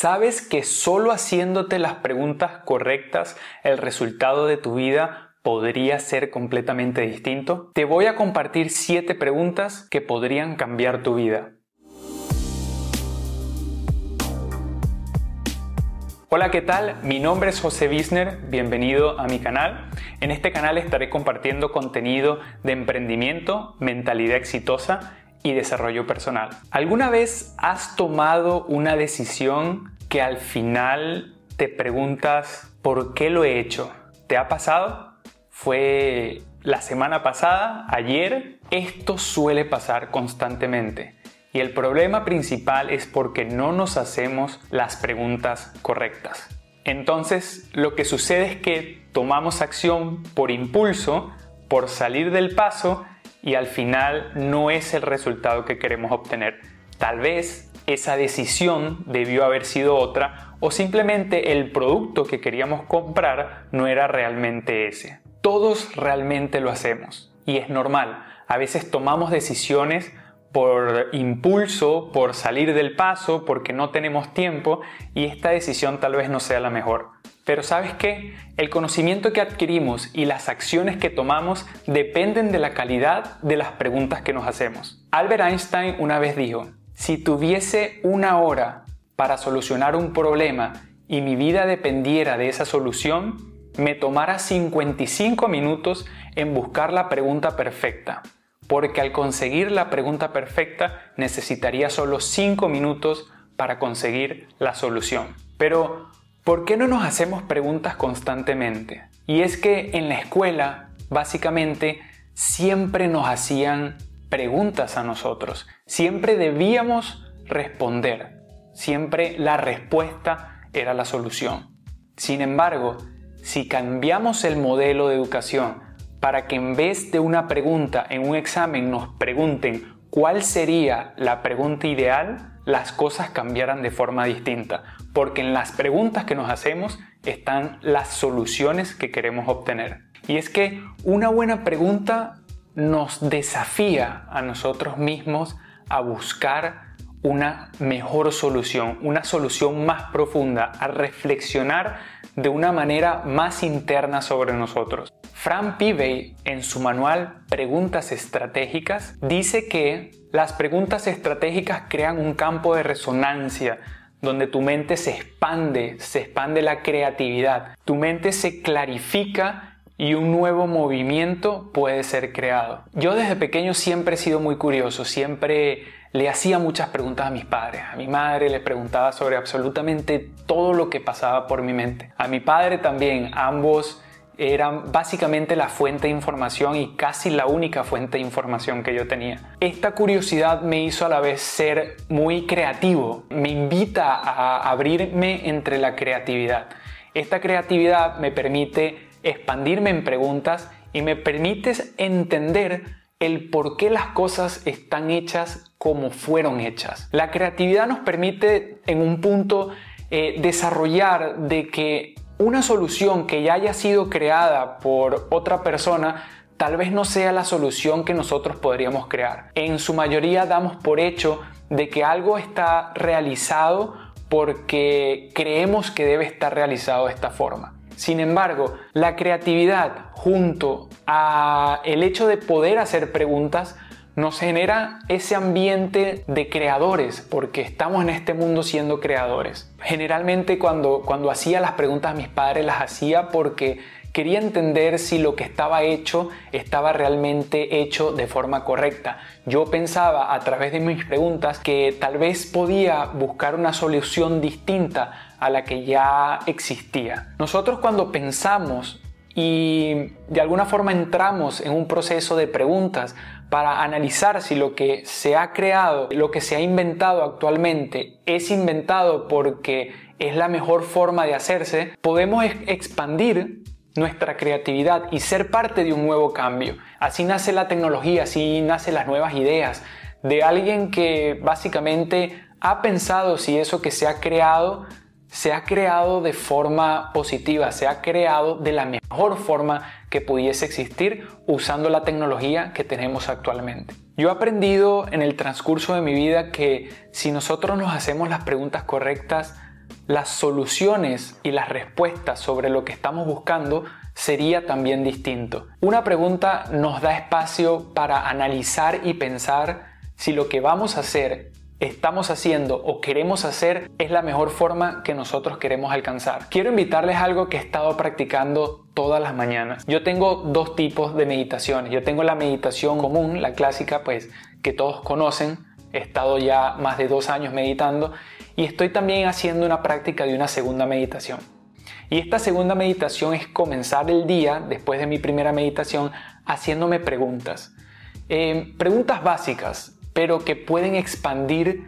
¿Sabes que solo haciéndote las preguntas correctas el resultado de tu vida podría ser completamente distinto? Te voy a compartir 7 preguntas que podrían cambiar tu vida. Hola, ¿qué tal? Mi nombre es José Wisner, bienvenido a mi canal. En este canal estaré compartiendo contenido de emprendimiento, mentalidad exitosa y desarrollo personal. ¿Alguna vez has tomado una decisión que al final te preguntas por qué lo he hecho? ¿Te ha pasado? ¿Fue la semana pasada? ¿Ayer? Esto suele pasar constantemente. Y el problema principal es porque no nos hacemos las preguntas correctas. Entonces, lo que sucede es que tomamos acción por impulso, por salir del paso y al final no es el resultado que queremos obtener. Tal vez esa decisión debió haber sido otra o simplemente el producto que queríamos comprar no era realmente ese. Todos realmente lo hacemos y es normal. A veces tomamos decisiones por impulso, por salir del paso, porque no tenemos tiempo y esta decisión tal vez no sea la mejor. Pero sabes qué? El conocimiento que adquirimos y las acciones que tomamos dependen de la calidad de las preguntas que nos hacemos. Albert Einstein una vez dijo, si tuviese una hora para solucionar un problema y mi vida dependiera de esa solución, me tomara 55 minutos en buscar la pregunta perfecta, porque al conseguir la pregunta perfecta necesitaría solo 5 minutos para conseguir la solución. Pero ¿Por qué no nos hacemos preguntas constantemente? Y es que en la escuela, básicamente, siempre nos hacían preguntas a nosotros. Siempre debíamos responder. Siempre la respuesta era la solución. Sin embargo, si cambiamos el modelo de educación para que en vez de una pregunta en un examen nos pregunten cuál sería la pregunta ideal, las cosas cambiaran de forma distinta, porque en las preguntas que nos hacemos están las soluciones que queremos obtener. Y es que una buena pregunta nos desafía a nosotros mismos a buscar una mejor solución, una solución más profunda, a reflexionar de una manera más interna sobre nosotros. Fran Pivey, en su manual Preguntas Estratégicas, dice que las preguntas estratégicas crean un campo de resonancia donde tu mente se expande, se expande la creatividad, tu mente se clarifica y un nuevo movimiento puede ser creado. Yo desde pequeño siempre he sido muy curioso, siempre le hacía muchas preguntas a mis padres. A mi madre le preguntaba sobre absolutamente todo lo que pasaba por mi mente. A mi padre también, ambos eran básicamente la fuente de información y casi la única fuente de información que yo tenía. Esta curiosidad me hizo a la vez ser muy creativo, me invita a abrirme entre la creatividad. Esta creatividad me permite expandirme en preguntas y me permite entender el por qué las cosas están hechas como fueron hechas. La creatividad nos permite en un punto eh, desarrollar de que una solución que ya haya sido creada por otra persona tal vez no sea la solución que nosotros podríamos crear. En su mayoría damos por hecho de que algo está realizado porque creemos que debe estar realizado de esta forma. Sin embargo, la creatividad junto a el hecho de poder hacer preguntas nos genera ese ambiente de creadores, porque estamos en este mundo siendo creadores. Generalmente cuando, cuando hacía las preguntas a mis padres las hacía porque quería entender si lo que estaba hecho estaba realmente hecho de forma correcta. Yo pensaba a través de mis preguntas que tal vez podía buscar una solución distinta a la que ya existía. Nosotros cuando pensamos y de alguna forma entramos en un proceso de preguntas para analizar si lo que se ha creado, lo que se ha inventado actualmente es inventado porque es la mejor forma de hacerse, podemos expandir nuestra creatividad y ser parte de un nuevo cambio. Así nace la tecnología, así nacen las nuevas ideas de alguien que básicamente ha pensado si eso que se ha creado se ha creado de forma positiva, se ha creado de la mejor forma que pudiese existir usando la tecnología que tenemos actualmente. Yo he aprendido en el transcurso de mi vida que si nosotros nos hacemos las preguntas correctas, las soluciones y las respuestas sobre lo que estamos buscando sería también distinto. Una pregunta nos da espacio para analizar y pensar si lo que vamos a hacer, estamos haciendo o queremos hacer es la mejor forma que nosotros queremos alcanzar. Quiero invitarles algo que he estado practicando todas las mañanas. Yo tengo dos tipos de meditaciones. Yo tengo la meditación común, la clásica, pues que todos conocen. He estado ya más de dos años meditando y estoy también haciendo una práctica de una segunda meditación. Y esta segunda meditación es comenzar el día, después de mi primera meditación, haciéndome preguntas. Eh, preguntas básicas, pero que pueden expandir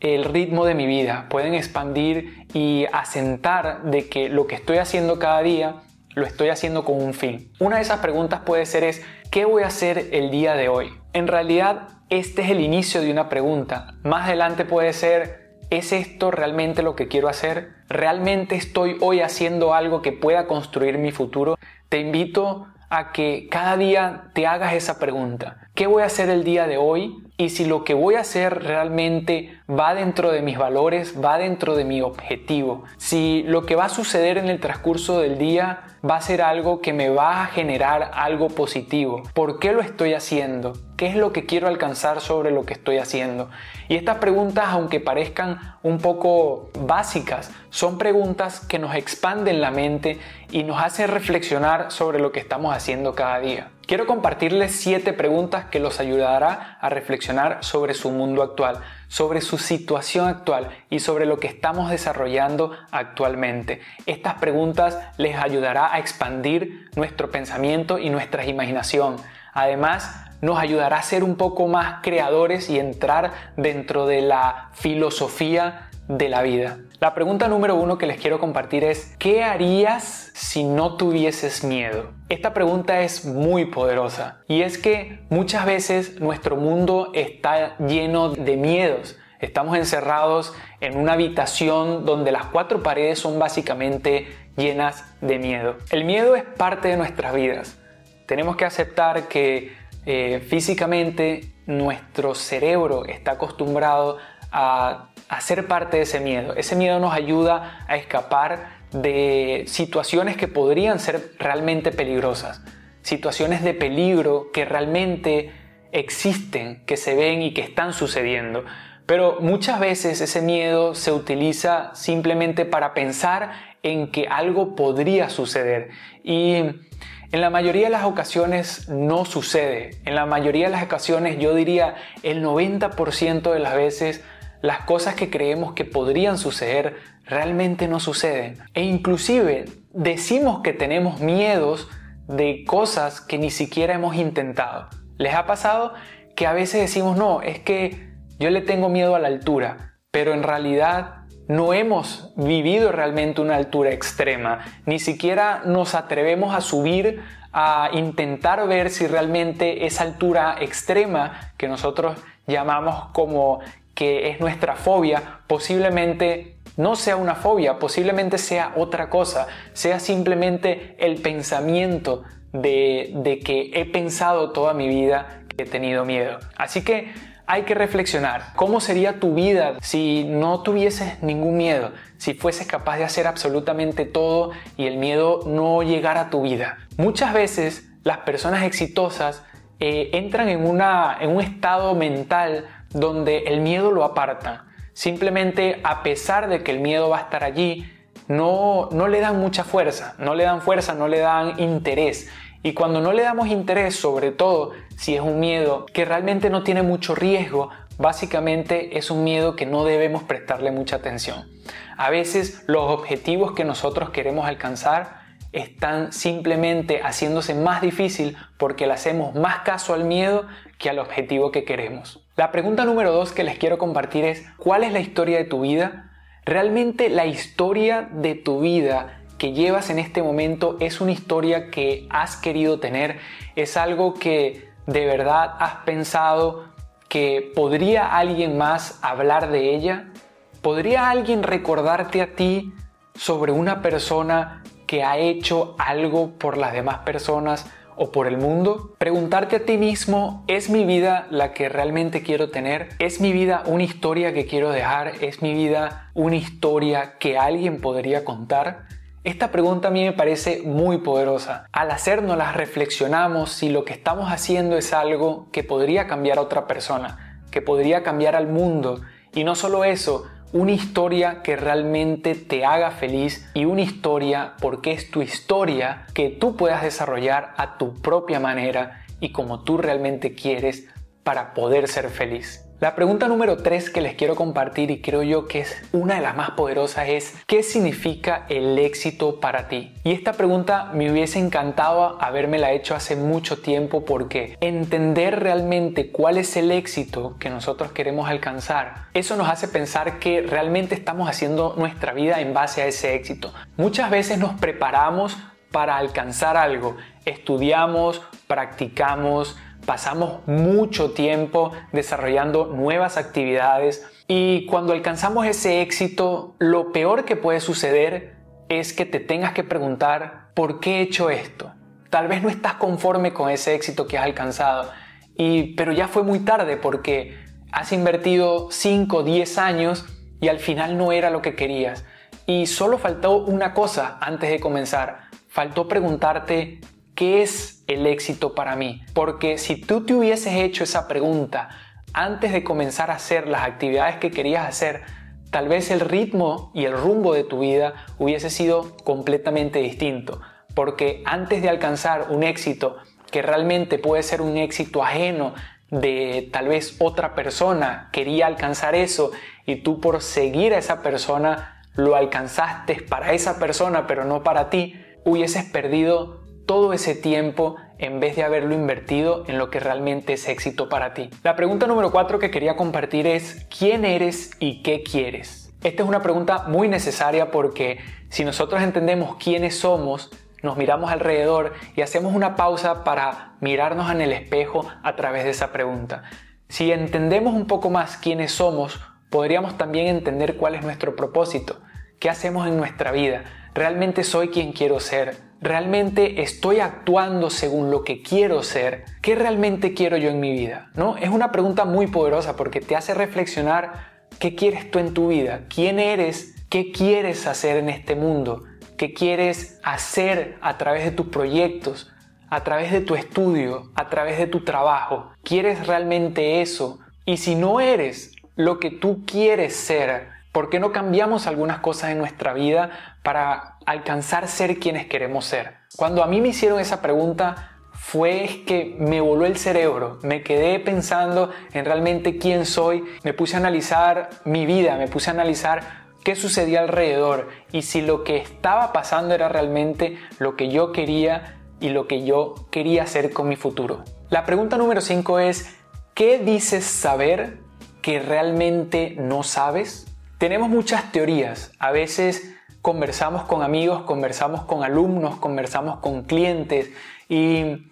el ritmo de mi vida, pueden expandir y asentar de que lo que estoy haciendo cada día lo estoy haciendo con un fin. Una de esas preguntas puede ser es, ¿qué voy a hacer el día de hoy? En realidad, este es el inicio de una pregunta. Más adelante puede ser, ¿Es esto realmente lo que quiero hacer? ¿Realmente estoy hoy haciendo algo que pueda construir mi futuro? Te invito a que cada día te hagas esa pregunta. ¿Qué voy a hacer el día de hoy? Y si lo que voy a hacer realmente va dentro de mis valores, va dentro de mi objetivo. Si lo que va a suceder en el transcurso del día va a ser algo que me va a generar algo positivo. ¿Por qué lo estoy haciendo? ¿Qué es lo que quiero alcanzar sobre lo que estoy haciendo? Y estas preguntas, aunque parezcan un poco básicas, son preguntas que nos expanden la mente y nos hacen reflexionar sobre lo que estamos haciendo cada día. Quiero compartirles siete preguntas que los ayudará a reflexionar sobre su mundo actual, sobre su situación actual y sobre lo que estamos desarrollando actualmente. Estas preguntas les ayudará a expandir nuestro pensamiento y nuestra imaginación. Además, nos ayudará a ser un poco más creadores y entrar dentro de la filosofía de la vida. La pregunta número uno que les quiero compartir es, ¿qué harías si no tuvieses miedo? Esta pregunta es muy poderosa y es que muchas veces nuestro mundo está lleno de miedos. Estamos encerrados en una habitación donde las cuatro paredes son básicamente llenas de miedo. El miedo es parte de nuestras vidas. Tenemos que aceptar que eh, físicamente nuestro cerebro está acostumbrado a ser parte de ese miedo. Ese miedo nos ayuda a escapar de situaciones que podrían ser realmente peligrosas, situaciones de peligro que realmente existen, que se ven y que están sucediendo. Pero muchas veces ese miedo se utiliza simplemente para pensar en que algo podría suceder. Y en la mayoría de las ocasiones no sucede. En la mayoría de las ocasiones, yo diría el 90% de las veces, las cosas que creemos que podrían suceder realmente no suceden. E inclusive decimos que tenemos miedos de cosas que ni siquiera hemos intentado. ¿Les ha pasado que a veces decimos, no, es que yo le tengo miedo a la altura, pero en realidad no hemos vivido realmente una altura extrema, ni siquiera nos atrevemos a subir a intentar ver si realmente esa altura extrema que nosotros llamamos como que es nuestra fobia, posiblemente no sea una fobia, posiblemente sea otra cosa, sea simplemente el pensamiento de, de que he pensado toda mi vida que he tenido miedo. Así que hay que reflexionar cómo sería tu vida si no tuvieses ningún miedo, si fueses capaz de hacer absolutamente todo y el miedo no llegara a tu vida. Muchas veces las personas exitosas eh, entran en, una, en un estado mental donde el miedo lo aparta. Simplemente a pesar de que el miedo va a estar allí, no, no le dan mucha fuerza, no le dan fuerza, no le dan interés. Y cuando no le damos interés, sobre todo si es un miedo que realmente no tiene mucho riesgo, básicamente es un miedo que no debemos prestarle mucha atención. A veces los objetivos que nosotros queremos alcanzar están simplemente haciéndose más difícil porque le hacemos más caso al miedo que al objetivo que queremos. La pregunta número dos que les quiero compartir es, ¿cuál es la historia de tu vida? ¿Realmente la historia de tu vida que llevas en este momento es una historia que has querido tener, es algo que de verdad has pensado que podría alguien más hablar de ella, podría alguien recordarte a ti sobre una persona que ha hecho algo por las demás personas o por el mundo? Preguntarte a ti mismo, ¿es mi vida la que realmente quiero tener? ¿Es mi vida una historia que quiero dejar? ¿Es mi vida una historia que alguien podría contar? Esta pregunta a mí me parece muy poderosa. Al hacernos reflexionamos si lo que estamos haciendo es algo que podría cambiar a otra persona, que podría cambiar al mundo. Y no solo eso, una historia que realmente te haga feliz y una historia porque es tu historia que tú puedas desarrollar a tu propia manera y como tú realmente quieres para poder ser feliz. La pregunta número 3 que les quiero compartir y creo yo que es una de las más poderosas es ¿qué significa el éxito para ti? Y esta pregunta me hubiese encantado habérmela hecho hace mucho tiempo porque entender realmente cuál es el éxito que nosotros queremos alcanzar, eso nos hace pensar que realmente estamos haciendo nuestra vida en base a ese éxito. Muchas veces nos preparamos para alcanzar algo, estudiamos, practicamos, pasamos mucho tiempo desarrollando nuevas actividades y cuando alcanzamos ese éxito, lo peor que puede suceder es que te tengas que preguntar, ¿por qué he hecho esto? Tal vez no estás conforme con ese éxito que has alcanzado, y, pero ya fue muy tarde porque has invertido 5 o 10 años y al final no era lo que querías. Y solo faltó una cosa antes de comenzar. Faltó preguntarte ¿qué es el éxito para mí? Porque si tú te hubieses hecho esa pregunta antes de comenzar a hacer las actividades que querías hacer, tal vez el ritmo y el rumbo de tu vida hubiese sido completamente distinto. Porque antes de alcanzar un éxito que realmente puede ser un éxito ajeno de tal vez otra persona quería alcanzar eso y tú por seguir a esa persona lo alcanzaste para esa persona pero no para ti, hubieses perdido todo ese tiempo en vez de haberlo invertido en lo que realmente es éxito para ti. La pregunta número 4 que quería compartir es ¿quién eres y qué quieres? Esta es una pregunta muy necesaria porque si nosotros entendemos quiénes somos, nos miramos alrededor y hacemos una pausa para mirarnos en el espejo a través de esa pregunta. Si entendemos un poco más quiénes somos, podríamos también entender cuál es nuestro propósito, qué hacemos en nuestra vida. ¿Realmente soy quien quiero ser? ¿Realmente estoy actuando según lo que quiero ser? ¿Qué realmente quiero yo en mi vida? ¿No? Es una pregunta muy poderosa porque te hace reflexionar qué quieres tú en tu vida, quién eres, qué quieres hacer en este mundo, qué quieres hacer a través de tus proyectos, a través de tu estudio, a través de tu trabajo. ¿Quieres realmente eso? Y si no eres lo que tú quieres ser, ¿por qué no cambiamos algunas cosas en nuestra vida para alcanzar ser quienes queremos ser? Cuando a mí me hicieron esa pregunta fue que me voló el cerebro, me quedé pensando en realmente quién soy, me puse a analizar mi vida, me puse a analizar qué sucedía alrededor y si lo que estaba pasando era realmente lo que yo quería y lo que yo quería hacer con mi futuro. La pregunta número 5 es, ¿qué dices saber que realmente no sabes? Tenemos muchas teorías, a veces conversamos con amigos, conversamos con alumnos, conversamos con clientes y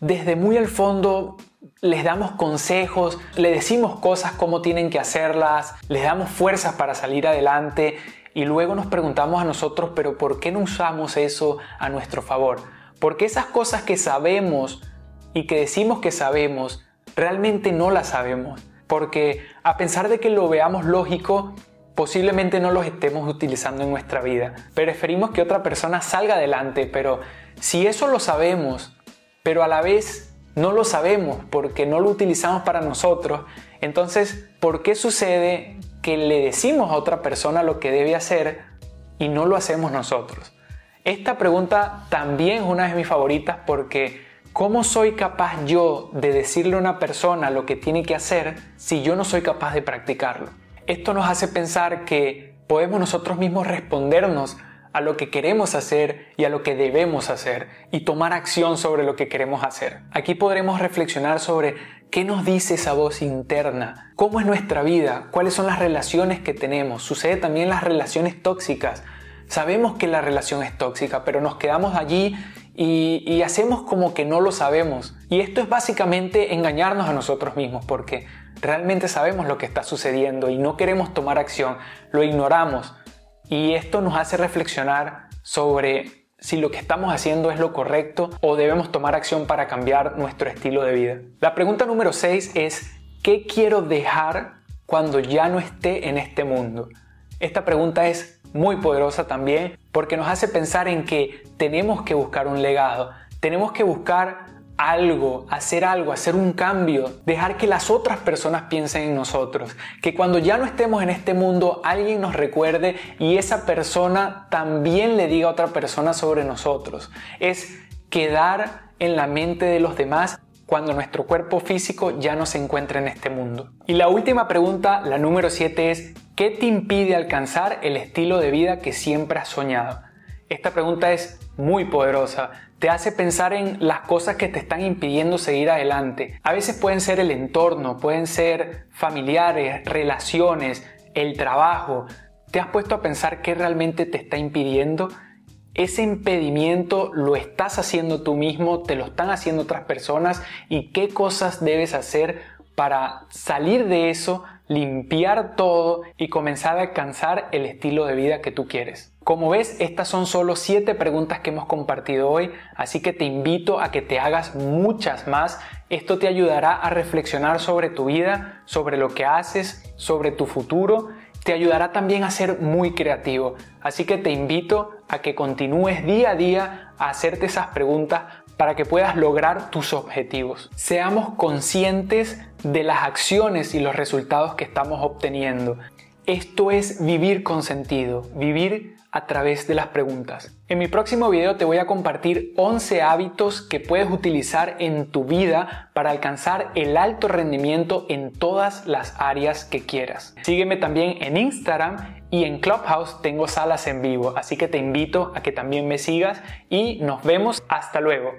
desde muy al fondo les damos consejos, le decimos cosas como tienen que hacerlas, les damos fuerzas para salir adelante y luego nos preguntamos a nosotros, pero ¿por qué no usamos eso a nuestro favor? Porque esas cosas que sabemos y que decimos que sabemos, realmente no las sabemos. Porque a pesar de que lo veamos lógico, posiblemente no los estemos utilizando en nuestra vida. Preferimos que otra persona salga adelante, pero si eso lo sabemos, pero a la vez no lo sabemos porque no lo utilizamos para nosotros, entonces, ¿por qué sucede que le decimos a otra persona lo que debe hacer y no lo hacemos nosotros? Esta pregunta también es una de mis favoritas porque ¿cómo soy capaz yo de decirle a una persona lo que tiene que hacer si yo no soy capaz de practicarlo? Esto nos hace pensar que podemos nosotros mismos respondernos a lo que queremos hacer y a lo que debemos hacer y tomar acción sobre lo que queremos hacer. Aquí podremos reflexionar sobre qué nos dice esa voz interna, cómo es nuestra vida, cuáles son las relaciones que tenemos. Sucede también las relaciones tóxicas. Sabemos que la relación es tóxica, pero nos quedamos allí y, hacemos como que no lo sabemos. Y esto es básicamente engañarnos a nosotros mismos, porque realmente sabemos lo que está sucediendo y no queremos tomar acción, lo ignoramos. Y esto nos hace reflexionar sobre si lo que estamos haciendo es lo correcto o debemos tomar acción para cambiar nuestro estilo de vida. La pregunta número 6 es, ¿qué quiero dejar cuando ya no esté en este mundo? Esta pregunta es muy poderosa también porque nos hace pensar en que tenemos que buscar un legado, tenemos que buscar algo, hacer algo, hacer un cambio, dejar que las otras personas piensen en nosotros, que cuando ya no estemos en este mundo alguien nos recuerde y esa persona también le diga a otra persona sobre nosotros. Es quedar en la mente de los demás cuando nuestro cuerpo físico ya no se encuentra en este mundo. Y la última pregunta, la número 7 es, ¿qué te impide alcanzar el estilo de vida que siempre has soñado? Esta pregunta es muy poderosa te hace pensar en las cosas que te están impidiendo seguir adelante. A veces pueden ser el entorno, pueden ser familiares, relaciones, el trabajo. ¿Te has puesto a pensar qué realmente te está impidiendo? Ese impedimento lo estás haciendo tú mismo, te lo están haciendo otras personas y qué cosas debes hacer para salir de eso, limpiar todo y comenzar a alcanzar el estilo de vida que tú quieres. Como ves, estas son solo 7 preguntas que hemos compartido hoy, así que te invito a que te hagas muchas más. Esto te ayudará a reflexionar sobre tu vida, sobre lo que haces, sobre tu futuro. Te ayudará también a ser muy creativo. Así que te invito a que continúes día a día a hacerte esas preguntas para que puedas lograr tus objetivos. Seamos conscientes de las acciones y los resultados que estamos obteniendo. Esto es vivir con sentido, vivir a través de las preguntas. En mi próximo video te voy a compartir 11 hábitos que puedes utilizar en tu vida para alcanzar el alto rendimiento en todas las áreas que quieras. Sígueme también en Instagram y en Clubhouse tengo salas en vivo, así que te invito a que también me sigas y nos vemos hasta luego.